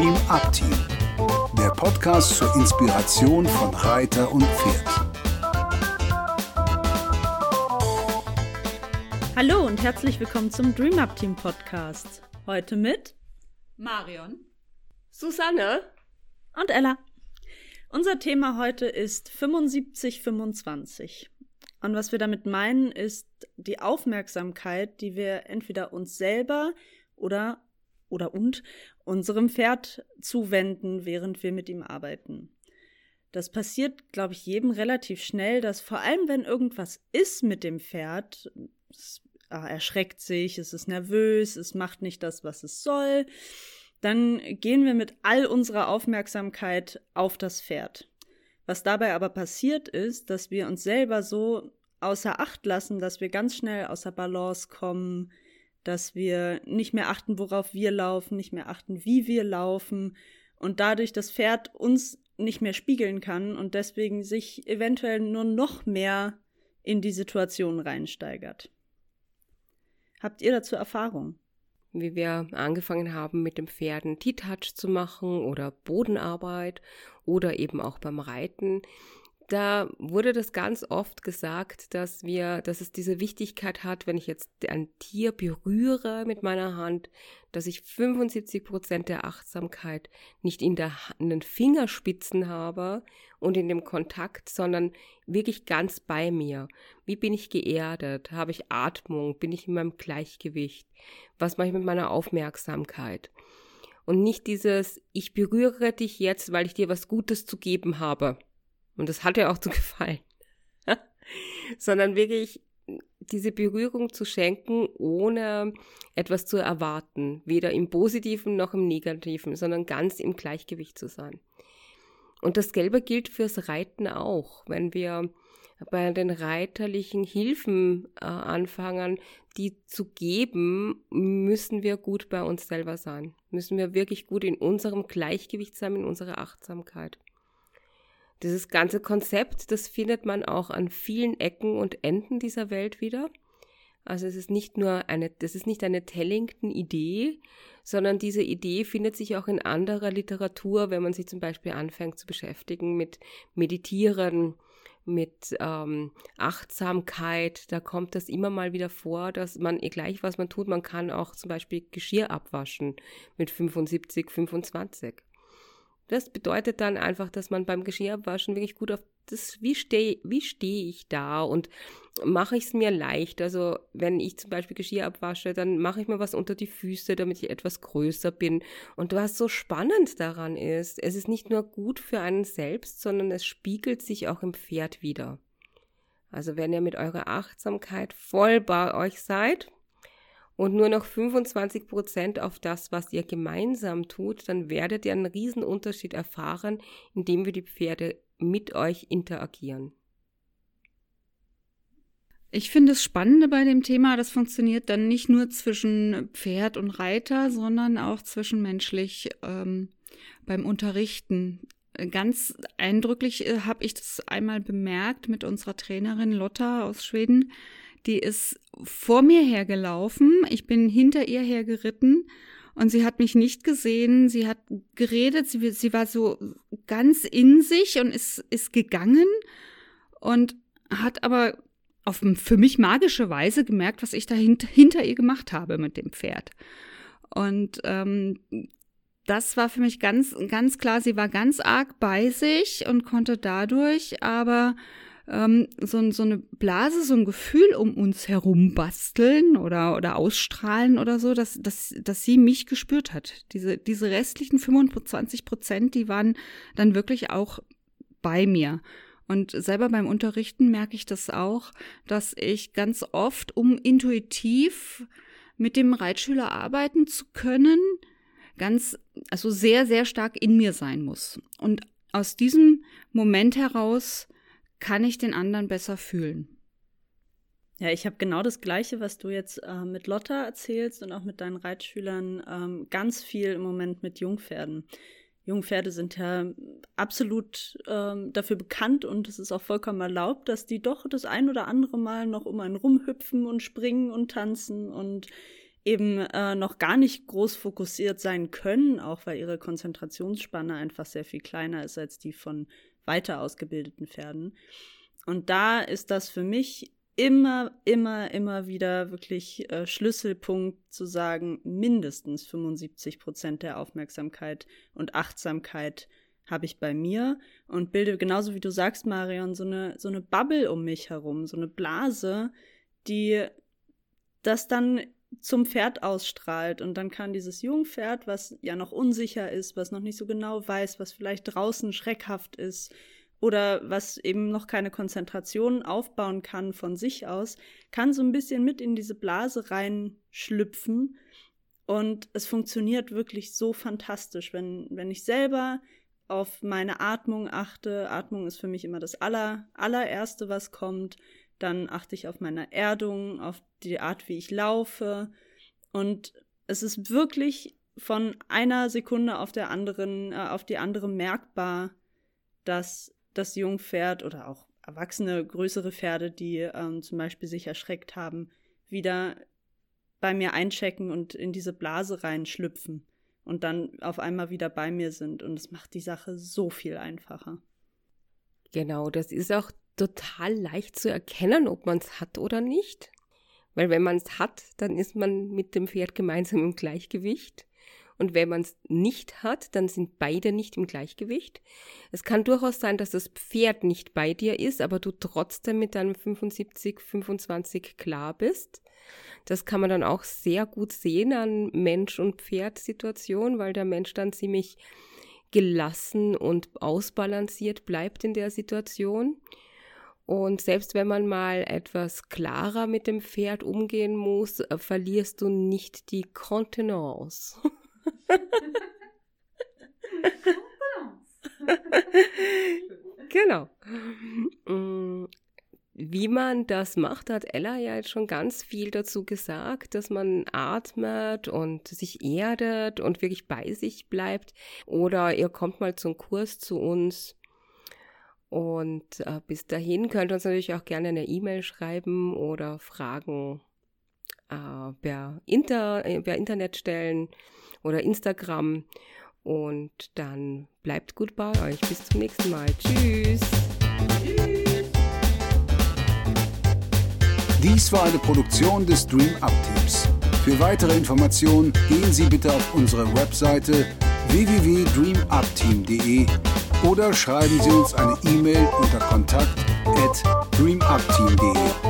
Dream Up Team, der Podcast zur Inspiration von Reiter und Pferd. Hallo und herzlich willkommen zum Dream Up Team Podcast. Heute mit Marion, Susanne und Ella. Unser Thema heute ist 7525. Und was wir damit meinen, ist die Aufmerksamkeit, die wir entweder uns selber oder oder und unserem Pferd zuwenden, während wir mit ihm arbeiten. Das passiert, glaube ich, jedem relativ schnell, dass vor allem, wenn irgendwas ist mit dem Pferd, es ah, erschreckt sich, es ist nervös, es macht nicht das, was es soll, dann gehen wir mit all unserer Aufmerksamkeit auf das Pferd. Was dabei aber passiert ist, dass wir uns selber so außer Acht lassen, dass wir ganz schnell außer Balance kommen, dass wir nicht mehr achten, worauf wir laufen, nicht mehr achten, wie wir laufen und dadurch das Pferd uns nicht mehr spiegeln kann und deswegen sich eventuell nur noch mehr in die Situation reinsteigert. Habt ihr dazu Erfahrung? Wie wir angefangen haben, mit dem Pferden T-Touch zu machen oder Bodenarbeit oder eben auch beim Reiten, da wurde das ganz oft gesagt, dass wir, dass es diese Wichtigkeit hat, wenn ich jetzt ein Tier berühre mit meiner Hand, dass ich 75 Prozent der Achtsamkeit nicht in, der, in den Fingerspitzen habe und in dem Kontakt, sondern wirklich ganz bei mir. Wie bin ich geerdet? Habe ich Atmung? Bin ich in meinem Gleichgewicht? Was mache ich mit meiner Aufmerksamkeit? Und nicht dieses, ich berühre dich jetzt, weil ich dir was Gutes zu geben habe und das hat ihr auch zu gefallen. Sondern wirklich diese Berührung zu schenken, ohne etwas zu erwarten, weder im positiven noch im negativen, sondern ganz im Gleichgewicht zu sein. Und das Gelbe gilt fürs Reiten auch. Wenn wir bei den reiterlichen Hilfen äh, anfangen, die zu geben, müssen wir gut bei uns selber sein. Müssen wir wirklich gut in unserem Gleichgewicht sein, in unserer Achtsamkeit. Dieses ganze Konzept, das findet man auch an vielen Ecken und Enden dieser Welt wieder. Also es ist nicht nur eine, das ist nicht eine Tellington-Idee, sondern diese Idee findet sich auch in anderer Literatur, wenn man sich zum Beispiel anfängt zu beschäftigen mit Meditieren, mit ähm, Achtsamkeit. Da kommt das immer mal wieder vor, dass man, gleich was man tut, man kann auch zum Beispiel Geschirr abwaschen mit 75, 25. Das bedeutet dann einfach, dass man beim Geschirrabwaschen wirklich gut auf das, wie stehe wie steh ich da und mache ich es mir leicht. Also wenn ich zum Beispiel Geschirr abwasche, dann mache ich mir was unter die Füße, damit ich etwas größer bin. Und was so spannend daran ist, es ist nicht nur gut für einen selbst, sondern es spiegelt sich auch im Pferd wieder. Also wenn ihr mit eurer Achtsamkeit voll bei euch seid, und nur noch 25 Prozent auf das, was ihr gemeinsam tut, dann werdet ihr einen riesen Unterschied erfahren, indem wir die Pferde mit euch interagieren. Ich finde es Spannende bei dem Thema, das funktioniert dann nicht nur zwischen Pferd und Reiter, sondern auch zwischenmenschlich ähm, beim Unterrichten. Ganz eindrücklich äh, habe ich das einmal bemerkt mit unserer Trainerin Lotta aus Schweden die ist vor mir hergelaufen. Ich bin hinter ihr hergeritten und sie hat mich nicht gesehen. Sie hat geredet. Sie, sie war so ganz in sich und ist, ist gegangen und hat aber auf für mich magische Weise gemerkt, was ich da hint, hinter ihr gemacht habe mit dem Pferd. Und ähm, das war für mich ganz, ganz klar. Sie war ganz arg bei sich und konnte dadurch aber ähm, so, so eine Blase, so ein Gefühl um uns herum basteln oder, oder ausstrahlen oder so, dass, dass, dass sie mich gespürt hat. Diese, diese restlichen 25 Prozent, die waren dann wirklich auch bei mir. Und selber beim Unterrichten merke ich das auch, dass ich ganz oft, um intuitiv mit dem Reitschüler arbeiten zu können, ganz, also sehr, sehr stark in mir sein muss. Und aus diesem Moment heraus kann ich den anderen besser fühlen. Ja, ich habe genau das Gleiche, was du jetzt äh, mit Lotta erzählst und auch mit deinen Reitschülern, ähm, ganz viel im Moment mit Jungpferden. Jungpferde sind ja absolut ähm, dafür bekannt und es ist auch vollkommen erlaubt, dass die doch das ein oder andere Mal noch um einen rumhüpfen und springen und tanzen und eben äh, noch gar nicht groß fokussiert sein können, auch weil ihre Konzentrationsspanne einfach sehr viel kleiner ist als die von weiter ausgebildeten Pferden. Und da ist das für mich immer, immer, immer wieder wirklich äh, Schlüsselpunkt zu sagen, mindestens 75 Prozent der Aufmerksamkeit und Achtsamkeit habe ich bei mir und bilde genauso wie du sagst, Marion, so eine, so eine Bubble um mich herum, so eine Blase, die das dann zum Pferd ausstrahlt. Und dann kann dieses Jungpferd, was ja noch unsicher ist, was noch nicht so genau weiß, was vielleicht draußen schreckhaft ist oder was eben noch keine Konzentration aufbauen kann von sich aus, kann so ein bisschen mit in diese Blase reinschlüpfen. Und es funktioniert wirklich so fantastisch, wenn, wenn ich selber auf meine Atmung achte. Atmung ist für mich immer das aller, allererste, was kommt. Dann achte ich auf meine Erdung, auf die Art, wie ich laufe. Und es ist wirklich von einer Sekunde auf der anderen, äh, auf die andere merkbar, dass das Jungpferd oder auch erwachsene, größere Pferde, die ähm, zum Beispiel sich erschreckt haben, wieder bei mir einchecken und in diese Blase reinschlüpfen und dann auf einmal wieder bei mir sind. Und es macht die Sache so viel einfacher. Genau, das ist auch total leicht zu erkennen, ob man es hat oder nicht. Weil wenn man es hat, dann ist man mit dem Pferd gemeinsam im Gleichgewicht. Und wenn man es nicht hat, dann sind beide nicht im Gleichgewicht. Es kann durchaus sein, dass das Pferd nicht bei dir ist, aber du trotzdem mit deinem 75, 25 klar bist. Das kann man dann auch sehr gut sehen an Mensch- und Pferd-Situation, weil der Mensch dann ziemlich gelassen und ausbalanciert bleibt in der Situation. Und selbst wenn man mal etwas klarer mit dem Pferd umgehen muss, äh, verlierst du nicht die Kontenance. genau. Mm, wie man das macht, hat Ella ja jetzt schon ganz viel dazu gesagt, dass man atmet und sich erdet und wirklich bei sich bleibt. Oder ihr kommt mal zum Kurs zu uns und äh, bis dahin könnt ihr uns natürlich auch gerne eine E-Mail schreiben oder Fragen äh, per, Inter, äh, per Internet stellen oder Instagram. Und dann bleibt gut bei euch. Bis zum nächsten Mal. Tschüss. Dies war eine Produktion des Dream Up Teams. Für weitere Informationen gehen Sie bitte auf unsere Webseite www.dreamupteam.de oder schreiben Sie uns eine E-Mail unter kontakt at dreamupteam.de.